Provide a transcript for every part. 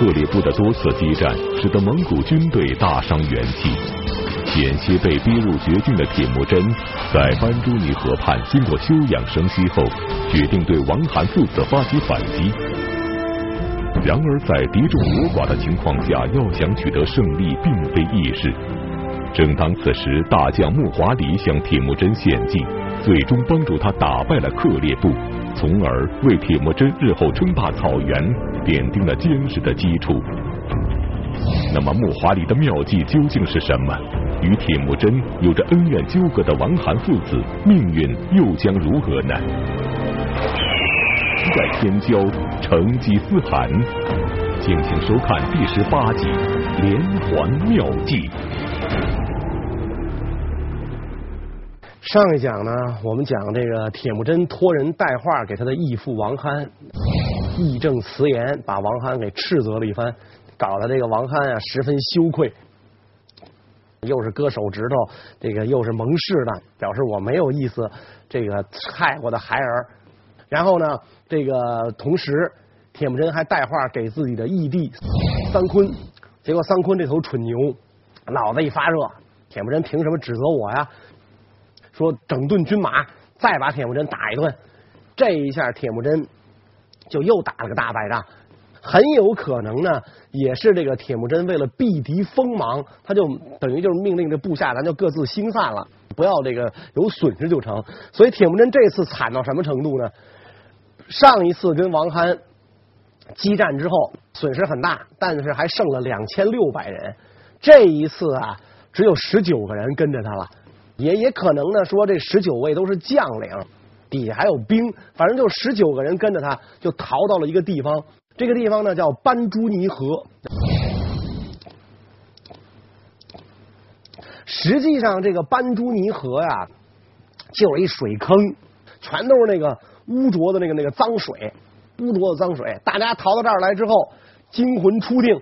克烈部的多次激战，使得蒙古军队大伤元气。险些被逼入绝境的铁木真，在班朱尼河畔经过休养生息后，决定对王韩父子发起反击。然而，在敌众我寡的情况下，要想取得胜利，并非易事。正当此时，大将木华黎向铁木真献计，最终帮助他打败了克烈部，从而为铁木真日后称霸草原奠定了坚实的基础。那么，木华黎的妙计究竟是什么？与铁木真有着恩怨纠葛的王韩父子，命运又将如何呢？在天骄，成吉思汗，敬请收看第十八集《连环妙计》。上一讲呢，我们讲这个铁木真托人带话给他的义父王憨，义正辞严把王憨给斥责了一番，搞得这个王憨啊十分羞愧。又是割手指头，这个又是盟誓的，表示我没有意思，这个害我的孩儿。然后呢，这个同时，铁木真还带话给自己的义弟桑坤，结果桑坤这头蠢牛脑子一发热，铁木真凭什么指责我呀？说整顿军马，再把铁木真打一顿。这一下，铁木真就又打了个大败仗。很有可能呢，也是这个铁木真为了避敌锋芒，他就等于就是命令这部下，咱就各自心散了，不要这个有损失就成。所以铁木真这次惨到什么程度呢？上一次跟王憨激战之后，损失很大，但是还剩了两千六百人。这一次啊，只有十九个人跟着他了，也也可能呢说这十九位都是将领，底下还有兵，反正就十九个人跟着他，就逃到了一个地方。这个地方呢叫班朱尼河，实际上这个班朱尼河呀，就是一水坑，全都是那个污浊的那个那个脏水，污浊的脏水。大家逃到这儿来之后，惊魂初定，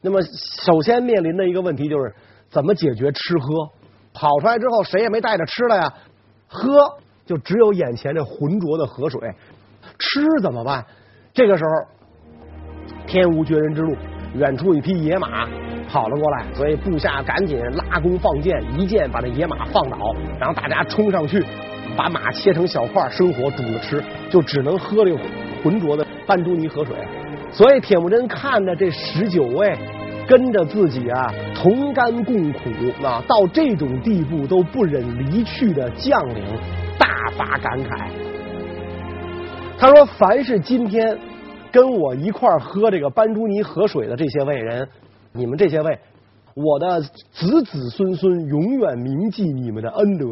那么首先面临的一个问题就是怎么解决吃喝。跑出来之后，谁也没带着吃的呀，喝就只有眼前这浑浊的河水，吃怎么办？这个时候。天无绝人之路，远处一匹野马跑了过来，所以部下赶紧拉弓放箭，一箭把这野马放倒，然后大家冲上去，把马切成小块，生火煮着吃，就只能喝这个浑浊的班朱尼河水。所以铁木真看着这十九位跟着自己啊同甘共苦啊到这种地步都不忍离去的将领，大发感慨。他说：“凡是今天。”跟我一块儿喝这个班朱尼河水的这些位人，你们这些位，我的子子孙孙永远铭记你们的恩德。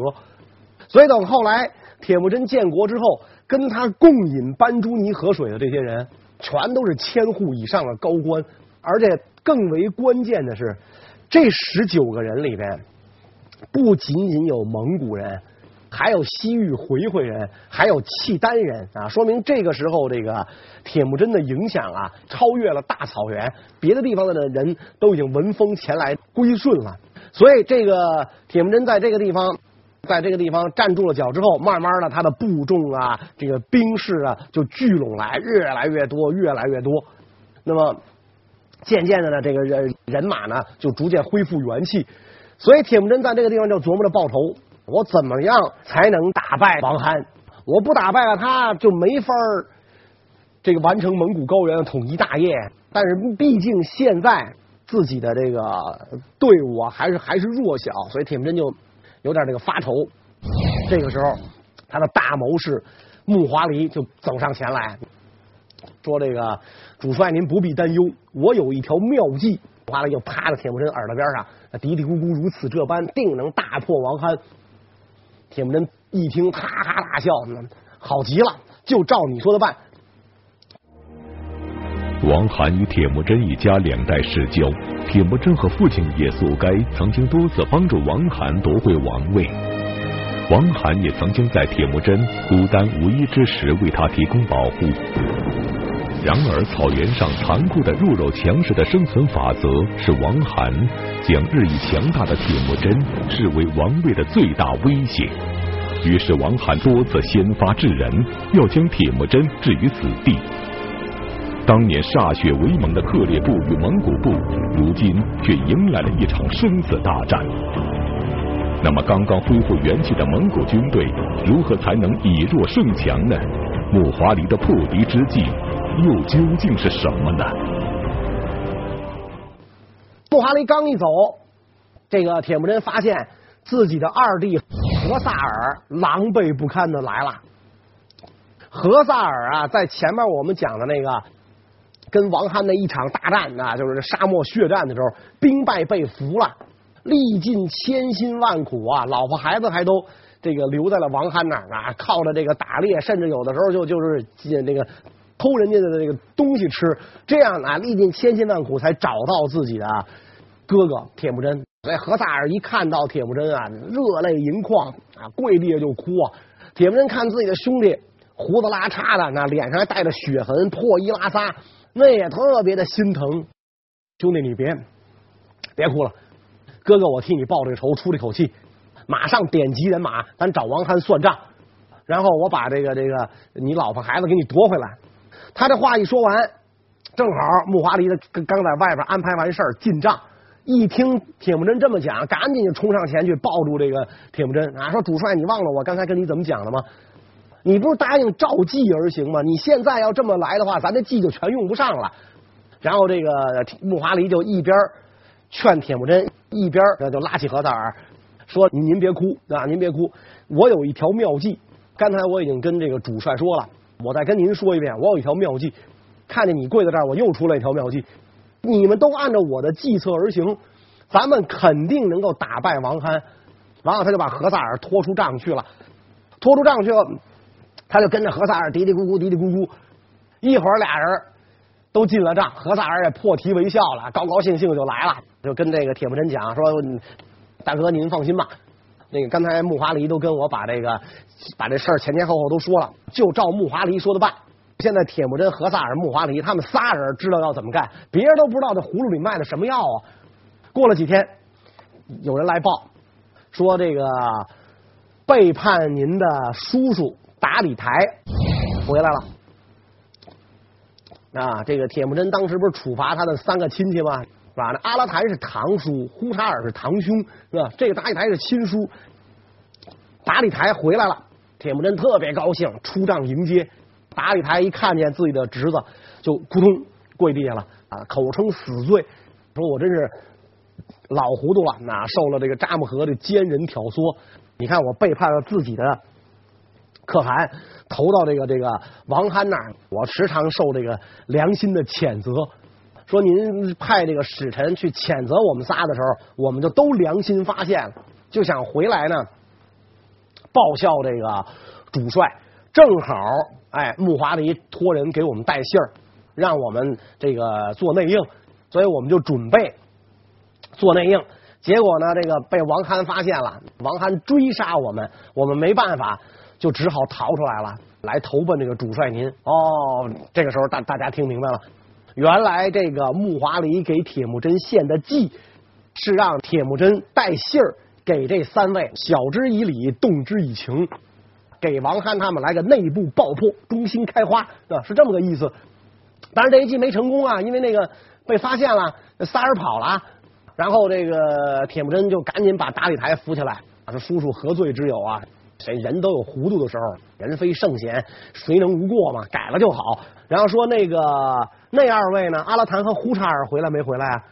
所以等后来铁木真建国之后，跟他共饮班朱尼河水的这些人，全都是千户以上的高官，而且更为关键的是，这十九个人里边，不仅仅有蒙古人。还有西域回回人，还有契丹人啊，说明这个时候这个铁木真的影响啊，超越了大草原，别的地方的人都已经闻风前来归顺了。所以这个铁木真在这个地方，在这个地方站住了脚之后，慢慢的他的部众啊，这个兵士啊就聚拢来，越来越多，越来越多。那么渐渐的呢，这个人人马呢就逐渐恢复元气。所以铁木真在这个地方就琢磨着报仇。我怎么样才能打败王憨？我不打败了他，就没法儿这个完成蒙古高原的统一大业。但是毕竟现在自己的这个队伍啊，还是还是弱小，所以铁木真就有点这个发愁。这个时候，他的大谋士木华黎就走上前来说：“这个主帅您不必担忧，我有一条妙计。”木华黎就趴在铁木真耳朵边上，嘀嘀咕咕如此这般，定能大破王憨。铁木真一听，哈哈大笑，好极了，就照你说的办。王罕与铁木真一家两代世交，铁木真和父亲也速该曾经多次帮助王罕夺回王位，王罕也曾经在铁木真孤单无依之时为他提供保护。然而，草原上残酷的弱肉强食的生存法则，是王罕将日益强大的铁木真视为王位的最大威胁。于是，王罕多次先发制人，要将铁木真置于死地。当年歃血为盟的克烈部与蒙古部，如今却迎来了一场生死大战。那么，刚刚恢复元气的蒙古军队，如何才能以弱胜强呢？木华黎的破敌之计，又究竟是什么呢？布哈雷刚一走，这个铁木真发现自己的二弟和萨尔狼狈不堪的来了。和萨尔啊，在前面我们讲的那个跟王憨的一场大战啊，就是沙漠血战的时候，兵败被俘了，历尽千辛万苦啊，老婆孩子还都这个留在了王憨那儿啊，靠着这个打猎，甚至有的时候就就是那个偷人家的这个东西吃，这样啊，历尽千辛万苦才找到自己的哥哥铁木真。所以何萨尔一看到铁木真啊，热泪盈眶啊，跪地下就哭啊。铁木真看自己的兄弟。胡子拉碴的，那脸上还带着血痕，破衣拉撒，那也特别的心疼。兄弟，你别别哭了，哥哥我替你报这个仇，出这口气，马上点集人马，咱找王憨算账，然后我把这个这个你老婆孩子给你夺回来。他这话一说完，正好木华黎的刚在外边安排完事儿进帐，一听铁木真这么讲，赶紧就冲上前去抱住这个铁木真啊，说主帅，你忘了我刚才跟你怎么讲的吗？你不是答应照计而行吗？你现在要这么来的话，咱这计就全用不上了。然后这个木华黎就一边劝铁木真，一边就拉起和萨尔说：“您别哭啊，您别哭，我有一条妙计。刚才我已经跟这个主帅说了，我再跟您说一遍，我有一条妙计。看见你跪在这儿，我又出了一条妙计。你们都按照我的计策而行，咱们肯定能够打败王憨。然后他就把何萨尔拖出帐去了，拖出帐去了。”他就跟着何萨尔嘀嘀咕咕嘀嘀咕咕，一会儿俩人都进了帐，何萨尔也破涕为笑了，高高兴兴就来了，就跟这个铁木真讲说：“大哥您放心吧，那个刚才木华黎都跟我把这个把这事儿前前后后都说了，就照木华黎说的办。现在铁木真、和萨尔、木华黎他们仨人知道要怎么干，别人都不知道这葫芦里卖的什么药啊。过了几天，有人来报说这个背叛您的叔叔。”达里台回来了啊！这个铁木真当时不是处罚他的三个亲戚吗？那阿拉坦是堂叔，呼查尔是堂兄，是吧？这个达里台是亲叔。达里台回来了，铁木真特别高兴，出帐迎接。达里台一看见自己的侄子，就扑通跪地下了啊，口称死罪，说我真是老糊涂了，哪受了这个扎木合的奸人挑唆？你看我背叛了自己的。可汗投到这个这个王憨那儿，我时常受这个良心的谴责。说您派这个使臣去谴责我们仨的时候，我们就都良心发现了，就想回来呢报效这个主帅。正好哎，木华黎托人给我们带信儿，让我们这个做内应，所以我们就准备做内应。结果呢，这个被王憨发现了，王憨追杀我们，我们没办法。就只好逃出来了，来投奔这个主帅您。哦，这个时候大大家听明白了，原来这个木华黎给铁木真献的计，是让铁木真带信儿给这三位，晓之以理，动之以情，给王憨他们来个内部爆破，中心开花，啊，是这么个意思。但是这一计没成功啊，因为那个被发现了，仨人跑了，然后这个铁木真就赶紧把达里台扶起来，说叔叔何罪之有啊？谁人都有糊涂的时候，人非圣贤，谁能无过嘛？改了就好。然后说那个那二位呢？阿拉坦和呼查尔回来没回来啊？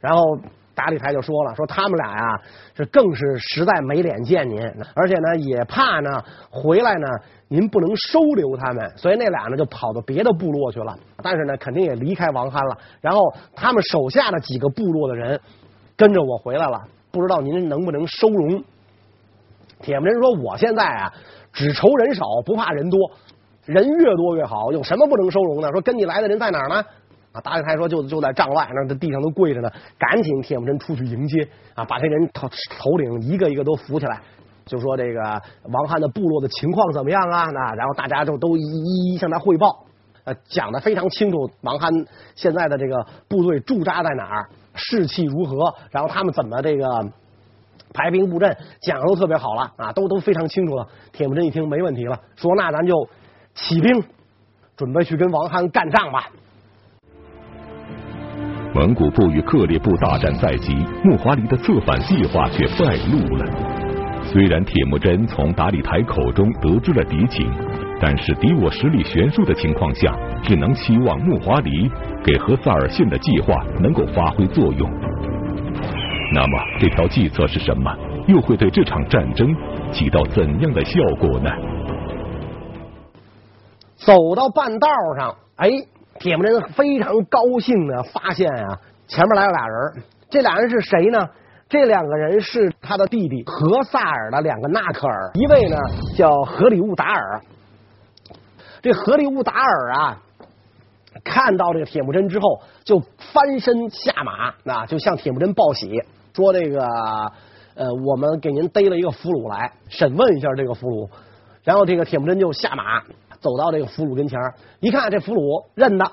然后达里台就说了，说他们俩呀，是更是实在没脸见您，而且呢也怕呢回来呢您不能收留他们，所以那俩呢就跑到别的部落去了。但是呢肯定也离开王憨了。然后他们手下的几个部落的人跟着我回来了，不知道您能不能收容？铁木真说：“我现在啊，只愁人少，不怕人多。人越多越好，有什么不能收容的？说跟你来的人在哪儿呢？啊，达里台说就就在帐外，那地上都跪着呢。赶紧，铁木真出去迎接啊，把这人头头领一个一个都扶起来，就说这个王憨的部落的情况怎么样啊？那然后大家就都一一一向他汇报，呃，讲的非常清楚，王憨现在的这个部队驻扎在哪儿，士气如何，然后他们怎么这个。”排兵布阵讲的都特别好了啊，都都非常清楚了。铁木真一听没问题了，说那咱就起兵，准备去跟王憨干仗吧。蒙古部与克烈部大战在即，木华黎的策反计划却败露了。虽然铁木真从达里台口中得知了敌情，但是敌我实力悬殊的情况下，只能期望木华黎给和萨尔逊的计划能够发挥作用。那么这条计策是什么？又会对这场战争起到怎样的效果呢？走到半道上，哎，铁木真非常高兴的发现啊，前面来了俩人。这俩人是谁呢？这两个人是他的弟弟何萨尔的两个纳克尔，一位呢叫和里乌达尔。这和里乌达尔啊，看到这个铁木真之后，就翻身下马，啊，就向铁木真报喜，说这个呃，我们给您逮了一个俘虏来，审问一下这个俘虏。然后这个铁木真就下马。走到这个俘虏跟前，一看这俘虏认得，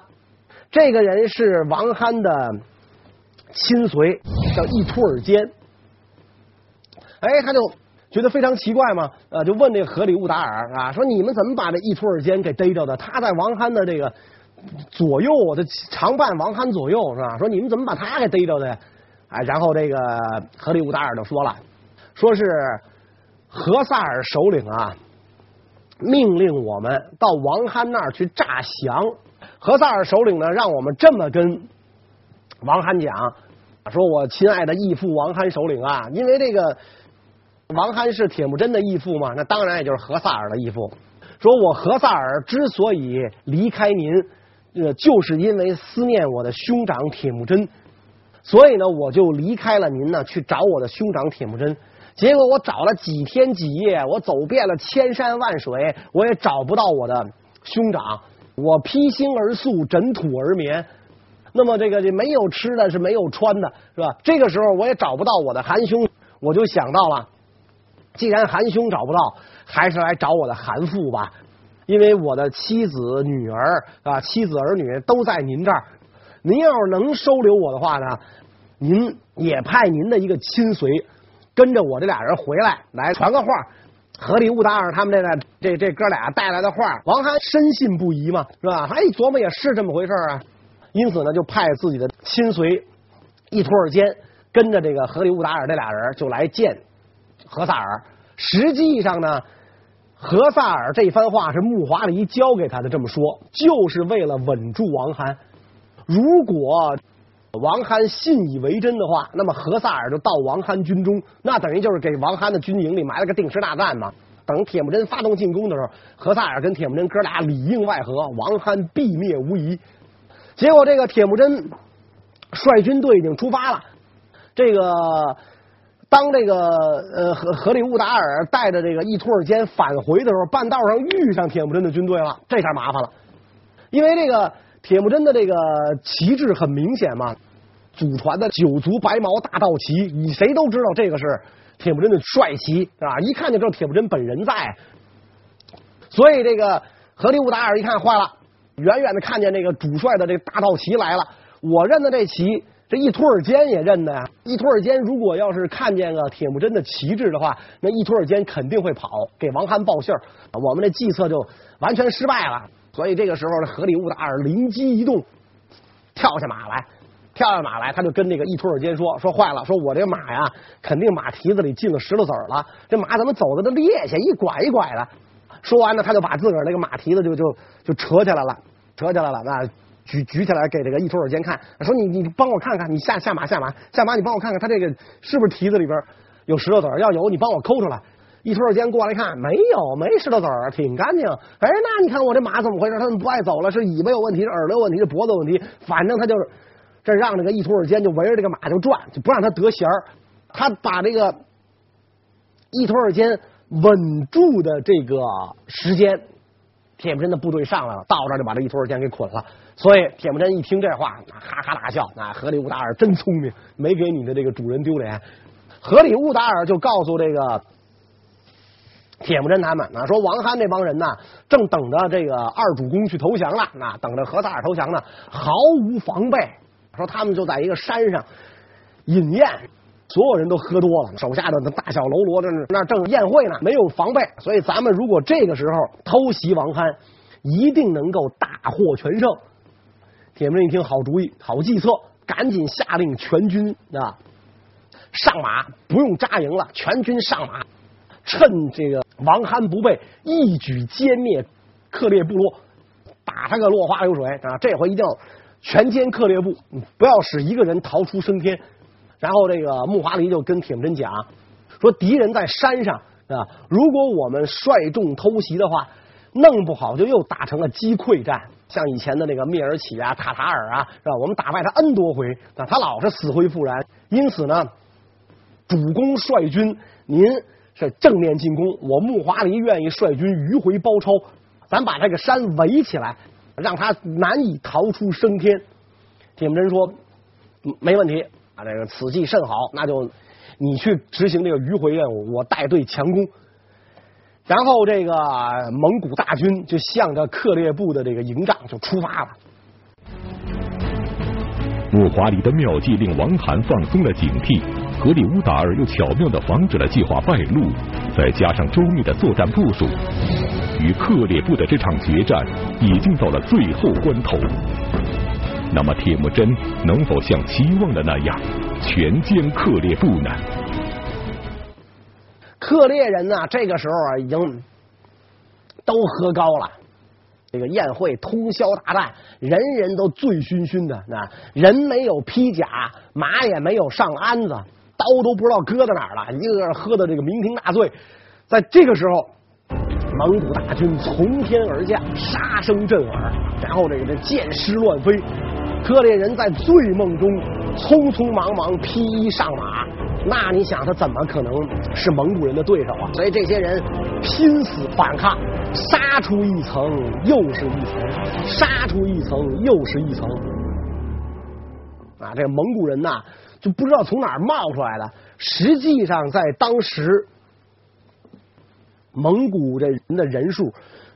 这个人是王憨的亲随，叫易突尔坚。哎，他就觉得非常奇怪嘛，呃，就问这个和里乌达尔啊，说你们怎么把这易突尔坚给逮着的？他在王憨的这个左右，的常伴王憨左右是吧？说你们怎么把他给逮着的？哎，然后这个和里乌达尔就说了，说是何萨尔首领啊。命令我们到王憨那儿去诈降。何萨尔首领呢，让我们这么跟王憨讲：说我亲爱的义父王憨首领啊，因为这个王憨是铁木真的义父嘛，那当然也就是何萨尔的义父。说我何萨尔之所以离开您，呃，就是因为思念我的兄长铁木真，所以呢，我就离开了您呢，去找我的兄长铁木真。结果我找了几天几夜，我走遍了千山万水，我也找不到我的兄长。我披星而宿，枕土而眠。那么这个这没有吃的是没有穿的，是吧？这个时候我也找不到我的韩兄，我就想到了，既然韩兄找不到，还是来找我的韩父吧。因为我的妻子、女儿啊，妻子儿女都在您这儿。您要是能收留我的话呢，您也派您的一个亲随。跟着我这俩人回来，来传个话。和里兀达尔他们这个这这哥俩带来的话，王涵深信不疑嘛，是吧？他一琢磨也是这么回事啊。因此呢，就派自己的亲随易突尔坚跟着这个和里兀达尔这俩人就来见何萨尔。实际上呢，何萨尔这番话是木华黎教给他的，这么说就是为了稳住王涵。如果王憨信以为真的话，那么何萨尔就到王憨军中，那等于就是给王憨的军营里埋了个定时炸弹嘛。等铁木真发动进攻的时候，何萨尔跟铁木真哥俩里应外合，王憨必灭无疑。结果这个铁木真率军队已经出发了，这个当这个呃和和里兀达尔带着这个易突尔坚返回的时候，半道上遇上铁木真的军队了，这下麻烦了，因为这个。铁木真的这个旗帜很明显嘛，祖传的九足白毛大道旗，你谁都知道这个是铁木真的帅旗啊，一看就知道铁木真本人在。所以这个和里兀达尔一看坏了，远远的看见这个主帅的这个大道旗来了，我认的这旗，这一托尔坚也认的呀。一托尔坚如果要是看见个铁木真的旗帜的话，那一托尔坚肯定会跑给王憨报信儿，我们这计策就完全失败了。所以这个时候，和里兀达尔灵机一动，跳下马来，跳下马来，他就跟那个易突尔坚说：“说坏了，说我这马呀，肯定马蹄子里进了石头子儿了。这马怎么走的都趔趄，一拐一拐的。”说完呢，他就把自个儿那个马蹄子就就就扯起来了，扯起来了，那举举起来给这个易突尔坚看，说：“你你帮我看看，你下下马下马下马，你帮我看看，他这个是不是蹄子里边有石头子儿？要有，你帮我抠出来。”一突尔坚过来看，没有，没石头子儿，挺干净。哎，那你看我这马怎么回事？他怎么不爱走了？是尾巴有问题，是耳朵有问题，是脖子有问题？反正他就是这让这个一突尔坚就围着这个马就转，就不让他得闲儿。他把这个一突尔坚稳住的这个时间，铁木真的部队上来了，到这就把这一突尔坚给捆了。所以铁木真一听这话，哈哈大笑。那河里乌达尔真聪明，没给你的这个主人丢脸。河里乌达尔就告诉这个。铁木真他们啊，说王憨那帮人呢，正等着这个二主公去投降了，那等着和萨尔投降呢，毫无防备。说他们就在一个山上饮宴，所有人都喝多了，手下的大小喽啰，正那正宴会呢，没有防备。所以咱们如果这个时候偷袭王憨，一定能够大获全胜。铁木真一听，好主意，好计策赶紧下令全军啊上马，不用扎营了，全军上马，趁这个王憨不备，一举歼灭克烈部落，打他个落花流水啊！这回一定要全歼克烈部，不要使一个人逃出升天。然后这个木华黎就跟铁木真讲说，敌人在山上啊，如果我们率众偷袭的话，弄不好就又打成了击溃战。像以前的那个蔑尔乞啊、塔塔尔啊，是吧？我们打败他 N 多回，啊，他老是死灰复燃。因此呢，主公率军，您是正面进攻，我木华黎愿意率军迂回包抄，咱把这个山围起来，让他难以逃出升天。铁木真说，没问题啊，这个此计甚好，那就你去执行这个迂回任务，我带队强攻。然后这个蒙古大军就向着克烈部的这个营帐就出发了。木华黎的妙计令王罕放松了警惕，格里乌达尔又巧妙的防止了计划败露，再加上周密的作战部署，与克烈部的这场决战已经到了最后关头。那么铁木真能否像期望的那样全歼克烈部呢？克烈人呢，这个时候啊，已经都喝高了。这个宴会通宵达旦，人人都醉醺醺的。那人没有披甲，马也没有上鞍子，刀都不知道搁在哪儿了，一个个喝的这个酩酊大醉。在这个时候，蒙古大军从天而降，杀声震耳，然后这个这箭矢乱飞，克烈人在醉梦中匆匆忙忙披衣上马。那你想他怎么可能是蒙古人的对手啊？所以这些人拼死反抗，杀出一层又是一层，杀出一层又是一层。啊，这个蒙古人呐，就不知道从哪儿冒出来的。实际上，在当时，蒙古这人的人数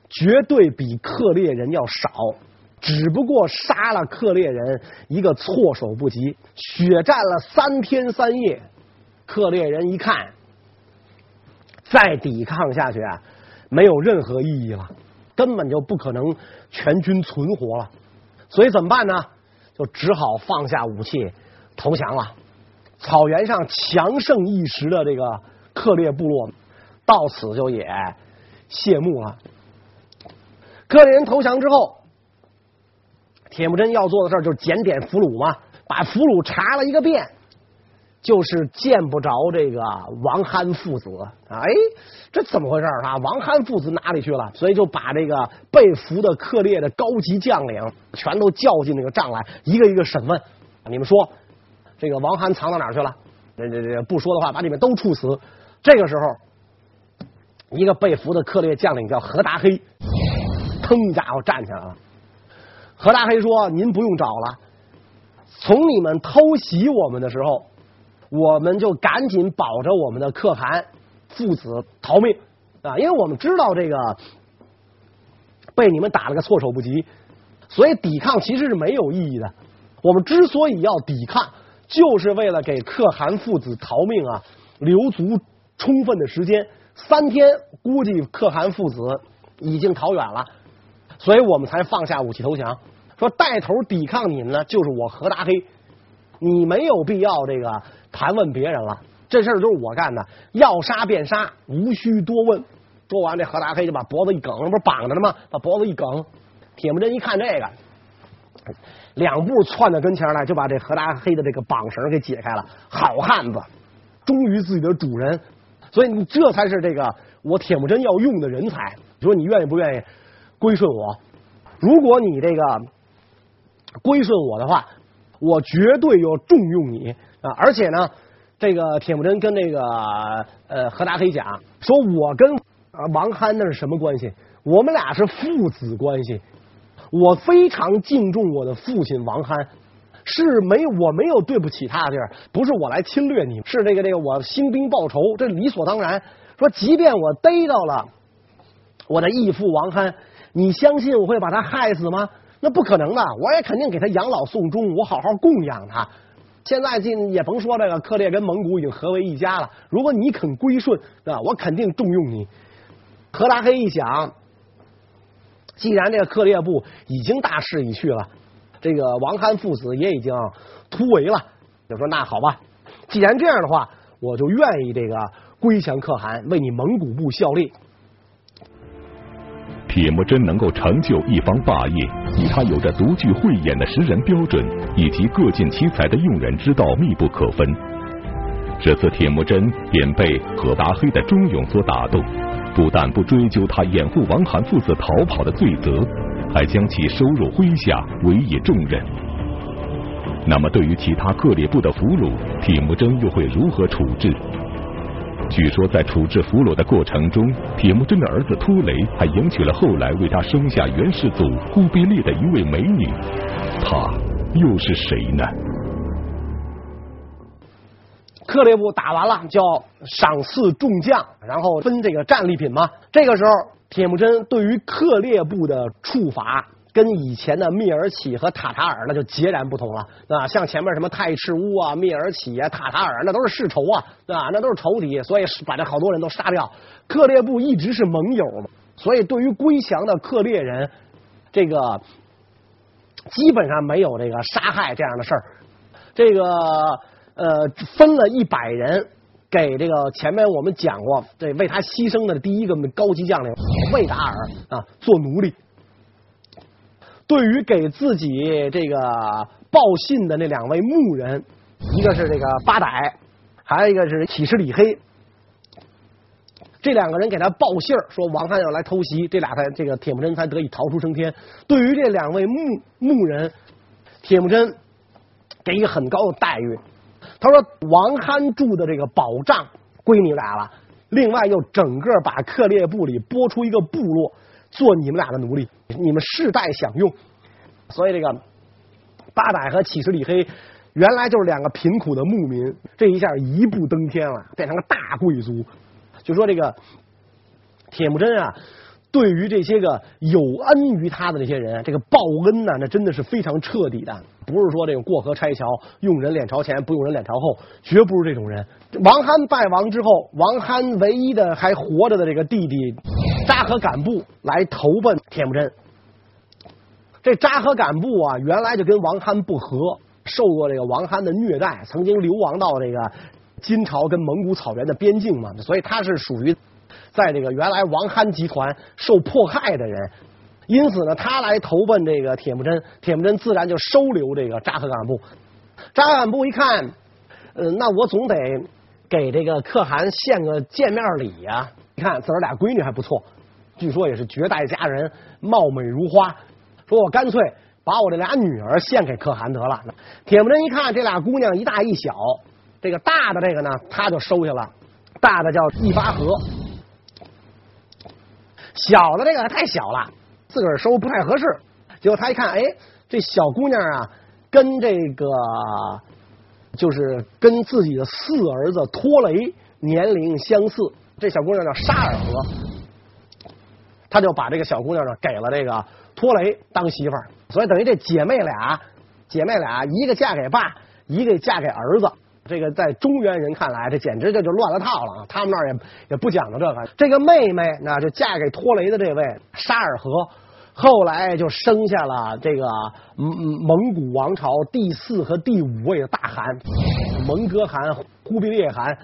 绝对比克烈人要少，只不过杀了克烈人一个措手不及，血战了三天三夜。克烈人一看，再抵抗下去啊，没有任何意义了，根本就不可能全军存活了。所以怎么办呢？就只好放下武器投降了。草原上强盛一时的这个克烈部落，到此就也谢幕了。克烈人投降之后，铁木真要做的事就是检点俘虏嘛，把俘虏查了一个遍。就是见不着这个王憨父子，哎，这怎么回事啊？王憨父子哪里去了？所以就把这个被俘的克烈的高级将领全都叫进那个帐来，一个一个审问。你们说，这个王涵藏到哪儿去了？这这这不说的话，把你们都处死。这个时候，一个被俘的克烈将领叫何达黑，腾家伙站起来了。何达黑说：“您不用找了，从你们偷袭我们的时候。”我们就赶紧保着我们的可汗父子逃命啊！因为我们知道这个被你们打了个措手不及，所以抵抗其实是没有意义的。我们之所以要抵抗，就是为了给可汗父子逃命啊留足充分的时间。三天估计可汗父子已经逃远了，所以我们才放下武器投降。说带头抵抗你们呢，就是我何达黑，你没有必要这个。盘问别人了，这事儿都是我干的，要杀便杀，无需多问。说完，这何大黑就把脖子一梗，不是绑着呢吗？把脖子一梗，铁木真一看这个，两步窜到跟前来，就把这何大黑的这个绑绳给解开了。好汉子，忠于自己的主人，所以你这才是这个我铁木真要用的人才。你说你愿意不愿意归顺我？如果你这个归顺我的话，我绝对要重用你。啊，而且呢，这个铁木真跟那个呃何达黑讲说，我跟王憨那是什么关系？我们俩是父子关系。我非常敬重我的父亲王憨，是没我没有对不起他的地儿，不是我来侵略你，是这个这个我兴兵报仇，这理所当然。说即便我逮到了我的义父王憨，你相信我会把他害死吗？那不可能的，我也肯定给他养老送终，我好好供养他。现在进也甭说这个克烈跟蒙古已经合为一家了。如果你肯归顺，啊，我肯定重用你。何达黑一想，既然这个克烈部已经大势已去了，这个王憨父子也已经突围了，就说那好吧，既然这样的话，我就愿意这个归降可汗，为你蒙古部效力。铁木真能够成就一方霸业，与他有着独具慧眼的识人标准以及各尽其才的用人之道密不可分。这次铁木真便被可达黑的忠勇所打动，不但不追究他掩护王涵父子逃跑的罪责，还将其收入麾下，委以重任。那么，对于其他克烈部的俘虏，铁木真又会如何处置？据说，在处置俘虏的过程中，铁木真的儿子拖雷还迎娶了后来为他生下元世祖忽必烈的一位美女，她又是谁呢？克烈部打完了，叫赏赐众将，然后分这个战利品嘛。这个时候，铁木真对于克烈部的处罚，跟以前的聂尔起和塔塔尔那就截然不同了啊！像前面什么太赤乌啊、聂尔起啊、塔塔尔，那都是世仇啊，啊，那都是仇敌，所以把这好多人都杀掉。克烈部一直是盟友嘛，所以对于归降的克烈人，这个基本上没有这个杀害这样的事儿。这个。呃，分了一百人给这个前面我们讲过，这为他牺牲的第一个高级将领魏达尔啊做奴隶。对于给自己这个报信的那两位牧人，一个是这个八歹，还有一个是乞食里黑，这两个人给他报信儿说王憨要来偷袭，这俩才这个铁木真才得以逃出升天。对于这两位牧牧人，铁木真给一个很高的待遇。他说：“王憨住的这个保障归你俩了，另外又整个把克烈部里拨出一个部落做你们俩的奴隶，你们世代享用。所以这个八百和乞食里黑原来就是两个贫苦的牧民，这一下一步登天了，变成了大贵族。就说这个铁木真啊。”对于这些个有恩于他的那些人，这个报恩呢，那真的是非常彻底的，不是说这个过河拆桥，用人脸朝前，不用人脸朝后，绝不是这种人。王憨败亡之后，王憨唯一的还活着的这个弟弟扎合敢布来投奔铁木真。这扎合敢布啊，原来就跟王憨不和，受过这个王憨的虐待，曾经流亡到这个金朝跟蒙古草原的边境嘛，所以他是属于。在这个原来王憨集团受迫害的人，因此呢，他来投奔这个铁木真，铁木真自然就收留这个扎合敢布。扎合敢布一看，呃，那我总得给这个可汗献个见面礼呀、啊。你看自个儿俩闺女还不错，据说也是绝代佳人，貌美如花。说我干脆把我这俩女儿献给可汗得了。铁木真一看这俩姑娘一大一小，这个大的这个呢，他就收下了，大的叫易巴河。小的这个太小了，自个儿收不太合适。结果他一看，哎，这小姑娘啊，跟这个就是跟自己的四儿子托雷年龄相似。这小姑娘叫沙尔河，他就把这个小姑娘呢给了这个托雷当媳妇儿。所以等于这姐妹俩，姐妹俩一个嫁给爸，一个嫁给儿子。这个在中原人看来，这简直这就乱了套了啊！他们那儿也也不讲究这个。这个妹妹那就嫁给托雷的这位沙尔和，后来就生下了这个蒙蒙古王朝第四和第五位的大汗蒙哥汗、忽必烈汗，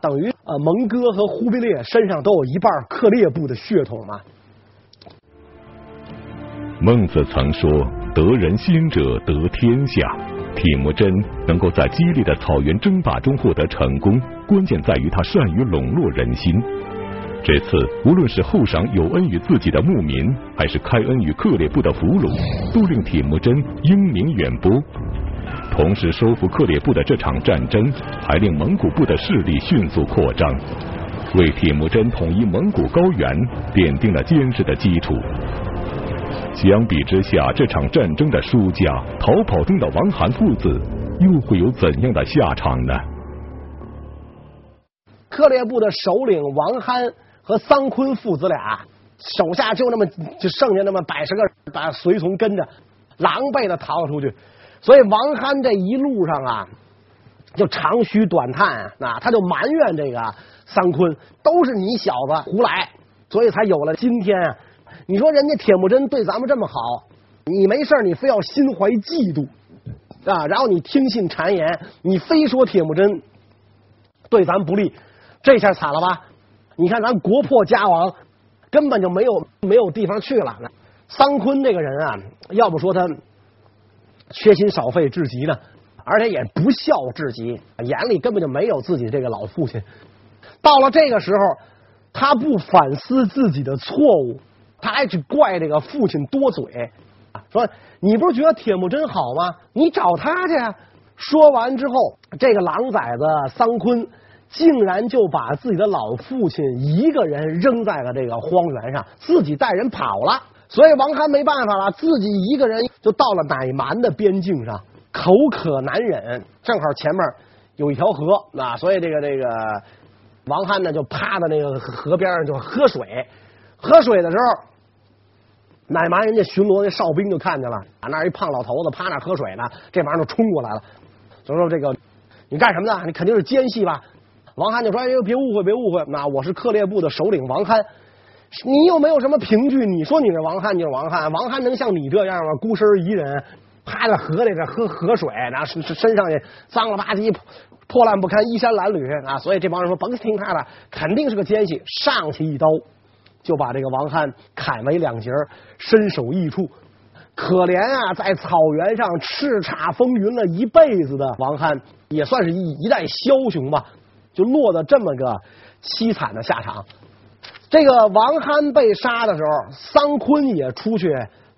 等于呃蒙哥和忽必烈身上都有一半克烈部的血统嘛。孟子曾说：“得人心者得天下。”铁木真能够在激烈的草原争霸中获得成功，关键在于他善于笼络人心。这次无论是厚赏有恩于自己的牧民，还是开恩于克烈部的俘虏，都令铁木真英名远播。同时，收复克烈部的这场战争，还令蒙古部的势力迅速扩张，为铁木真统一蒙古高原奠定了坚实的基础。相比之下，这场战争的输家逃跑中的王罕父子又会有怎样的下场呢？克烈部的首领王憨和桑坤父子俩手下就那么就剩下那么百十个把随从跟着，狼狈的逃了出去。所以王憨这一路上啊，就长吁短叹啊，他就埋怨这个桑坤，都是你小子胡来，所以才有了今天啊。你说人家铁木真对咱们这么好，你没事你非要心怀嫉妒啊，然后你听信谗言，你非说铁木真对咱不利，这下惨了吧？你看咱国破家亡，根本就没有没有地方去了。桑坤这个人啊，要不说他缺心少肺至极呢，而且也不孝至极，眼里根本就没有自己这个老父亲。到了这个时候，他不反思自己的错误，他还去怪这个父亲多嘴，说你不是觉得铁木真好吗？你找他去！说完之后，这个狼崽子桑坤。竟然就把自己的老父亲一个人扔在了这个荒原上，自己带人跑了。所以王憨没办法了，自己一个人就到了乃蛮的边境上，口渴难忍，正好前面有一条河啊，所以这个这个王憨呢就趴在那个河边上就喝水。喝水的时候，奶妈人家巡逻那哨兵就看见了，啊，那一胖老头子趴那喝水呢，这玩意儿就冲过来了，就说这个你干什么的？你肯定是奸细吧？王憨就说：“哎呦，别误会，别误会，那我是克烈部的首领王憨。你又没有什么凭据，你说你是王憨就是王憨，王憨能像你这样吗？孤身一人趴在河里边喝河水，然后身身上也脏了吧唧、破烂不堪、衣衫褴褛啊！所以这帮人说，甭听他的，肯定是个奸细。上去一刀就把这个王憨砍为两截，身首异处。可怜啊，在草原上叱咤风云了一辈子的王憨，也算是一一代枭雄吧。”就落得这么个凄惨的下场。这个王憨被杀的时候，桑坤也出去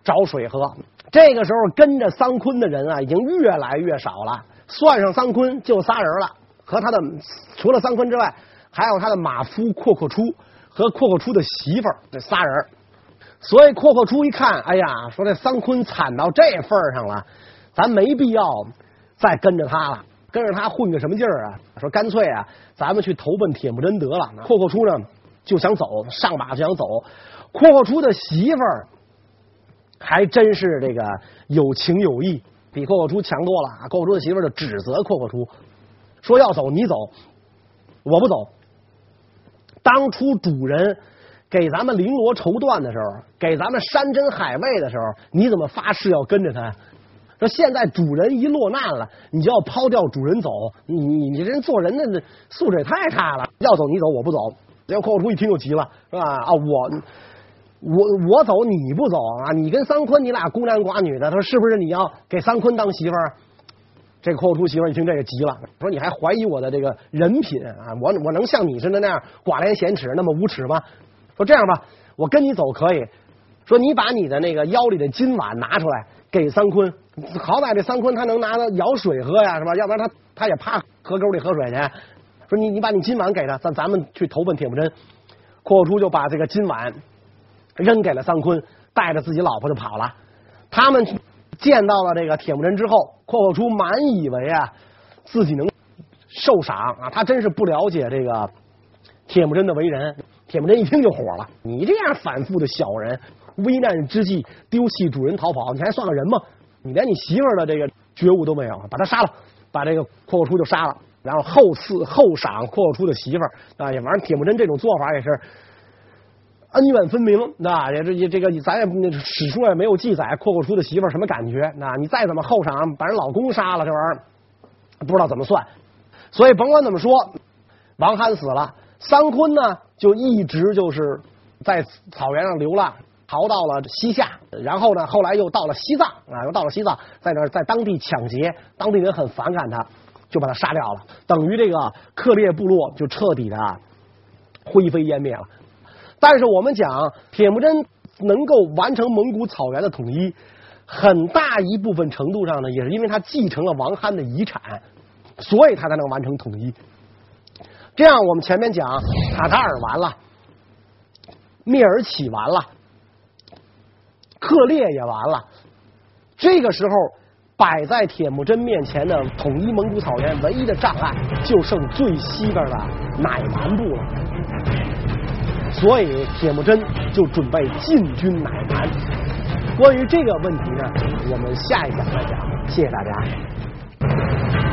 找水喝。这个时候跟着桑坤的人啊，已经越来越少了。算上桑坤就仨人了，和他的除了桑坤之外，还有他的马夫阔阔出和阔阔出的媳妇儿这仨人。所以阔阔出一看，哎呀，说这桑坤惨到这份上了，咱没必要再跟着他了。跟着他混个什么劲儿啊？说干脆啊，咱们去投奔铁木真得了。阔阔出呢就想走，上马就想走。阔阔出的媳妇儿还真是这个有情有义，比阔阔出强多了啊。阔阔出的媳妇儿就指责阔阔出，说要走你走，我不走。当初主人给咱们绫罗绸缎的时候，给咱们山珍海味的时候，你怎么发誓要跟着他？说现在主人一落难了，你就要抛掉主人走，你你你这人做人的素质也太差了。要走你走，我不走。然后阔阔出一听就急了，是吧？啊，我我我走你不走啊？你跟桑坤你俩孤男寡女的，他说是不是你要给桑坤当媳妇儿？这阔阔出媳妇一听这个急了，说你还怀疑我的这个人品啊？我我能像你似的那样寡廉鲜耻那么无耻吗？说这样吧，我跟你走可以。说你把你的那个腰里的金碗拿出来给桑坤。好歹这桑坤他能拿着舀水喝呀，是吧？要不然他他也怕河沟里喝水去。说你你把你金碗给他，咱咱们去投奔铁木真。阔阔出就把这个金碗扔给了桑坤，带着自己老婆就跑了。他们见到了这个铁木真之后，阔阔出满以为啊自己能受赏啊，他真是不了解这个铁木真的为人。铁木真一听就火了，你这样反复的小人，危难之际丢弃主人逃跑，你还算个人吗？你连你媳妇的这个觉悟都没有，把他杀了，把这个阔阔出就杀了，然后后赐后赏阔阔出的媳妇儿啊，也反正铁木真这种做法也是恩怨分明，那也这也这个咱也史书也没有记载阔阔出的媳妇儿什么感觉，那你再怎么后赏，把人老公杀了这玩意儿不知道怎么算，所以甭管怎么说，王憨死了，桑坤呢就一直就是在草原上流浪。逃到了西夏，然后呢，后来又到了西藏啊，又到了西藏，在那在当地抢劫，当地人很反感他，就把他杀掉了，等于这个克烈部落就彻底的灰飞烟灭了。但是我们讲铁木真能够完成蒙古草原的统一，很大一部分程度上呢，也是因为他继承了王憨的遗产，所以他才能完成统一。这样，我们前面讲塔塔尔完了，蔑尔乞完了。克烈也完了，这个时候摆在铁木真面前的统一蒙古草原唯一的障碍，就剩最西边的乃蛮部了。所以铁木真就准备进军海南关于这个问题呢我们下一讲再讲。谢谢大家。